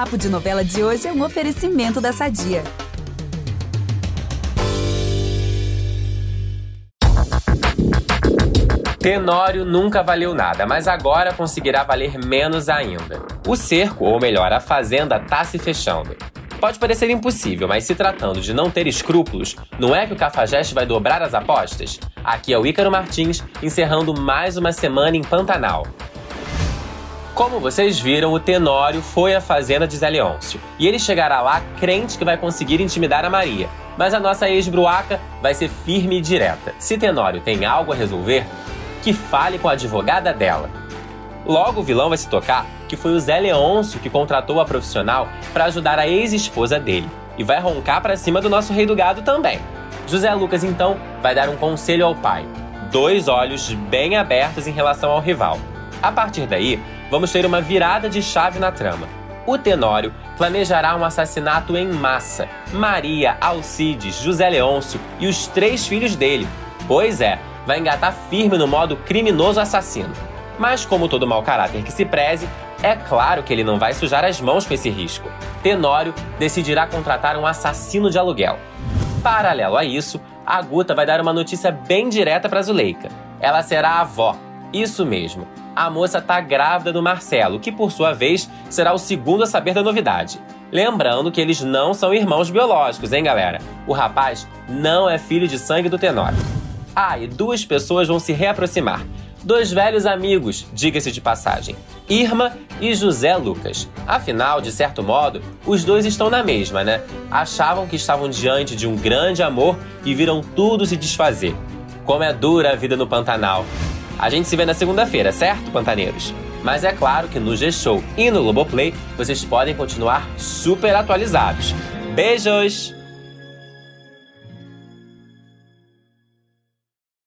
Papo de Novela de hoje é um oferecimento da Sadia. Tenório nunca valeu nada, mas agora conseguirá valer menos ainda. O cerco, ou melhor, a fazenda, tá se fechando. Pode parecer impossível, mas se tratando de não ter escrúpulos, não é que o Cafajeste vai dobrar as apostas? Aqui é o Ícaro Martins, encerrando mais uma semana em Pantanal. Como vocês viram, o Tenório foi à fazenda de Zé Leôncio. E ele chegará lá crente que vai conseguir intimidar a Maria. Mas a nossa ex-bruaca vai ser firme e direta. Se Tenório tem algo a resolver, que fale com a advogada dela. Logo o vilão vai se tocar que foi o Zé Leôncio que contratou a profissional para ajudar a ex-esposa dele. E vai roncar para cima do nosso rei do gado também. José Lucas então vai dar um conselho ao pai. Dois olhos bem abertos em relação ao rival. A partir daí, vamos ter uma virada de chave na trama. O Tenório planejará um assassinato em massa. Maria, Alcides, José Leôncio e os três filhos dele. Pois é, vai engatar firme no modo criminoso assassino. Mas, como todo mau caráter que se preze, é claro que ele não vai sujar as mãos com esse risco. Tenório decidirá contratar um assassino de aluguel. Paralelo a isso, a Guta vai dar uma notícia bem direta para Zuleika. Ela será a avó. Isso mesmo. A moça tá grávida do Marcelo, que por sua vez será o segundo a saber da novidade. Lembrando que eles não são irmãos biológicos, hein, galera? O rapaz não é filho de sangue do Tenório. Ah, e duas pessoas vão se reaproximar. Dois velhos amigos, diga-se de passagem, Irma e José Lucas. Afinal, de certo modo, os dois estão na mesma, né? Achavam que estavam diante de um grande amor e viram tudo se desfazer. Como é dura a vida no Pantanal. A gente se vê na segunda-feira, certo, pantaneiros? Mas é claro que no G-Show e no Globoplay vocês podem continuar super atualizados. Beijos!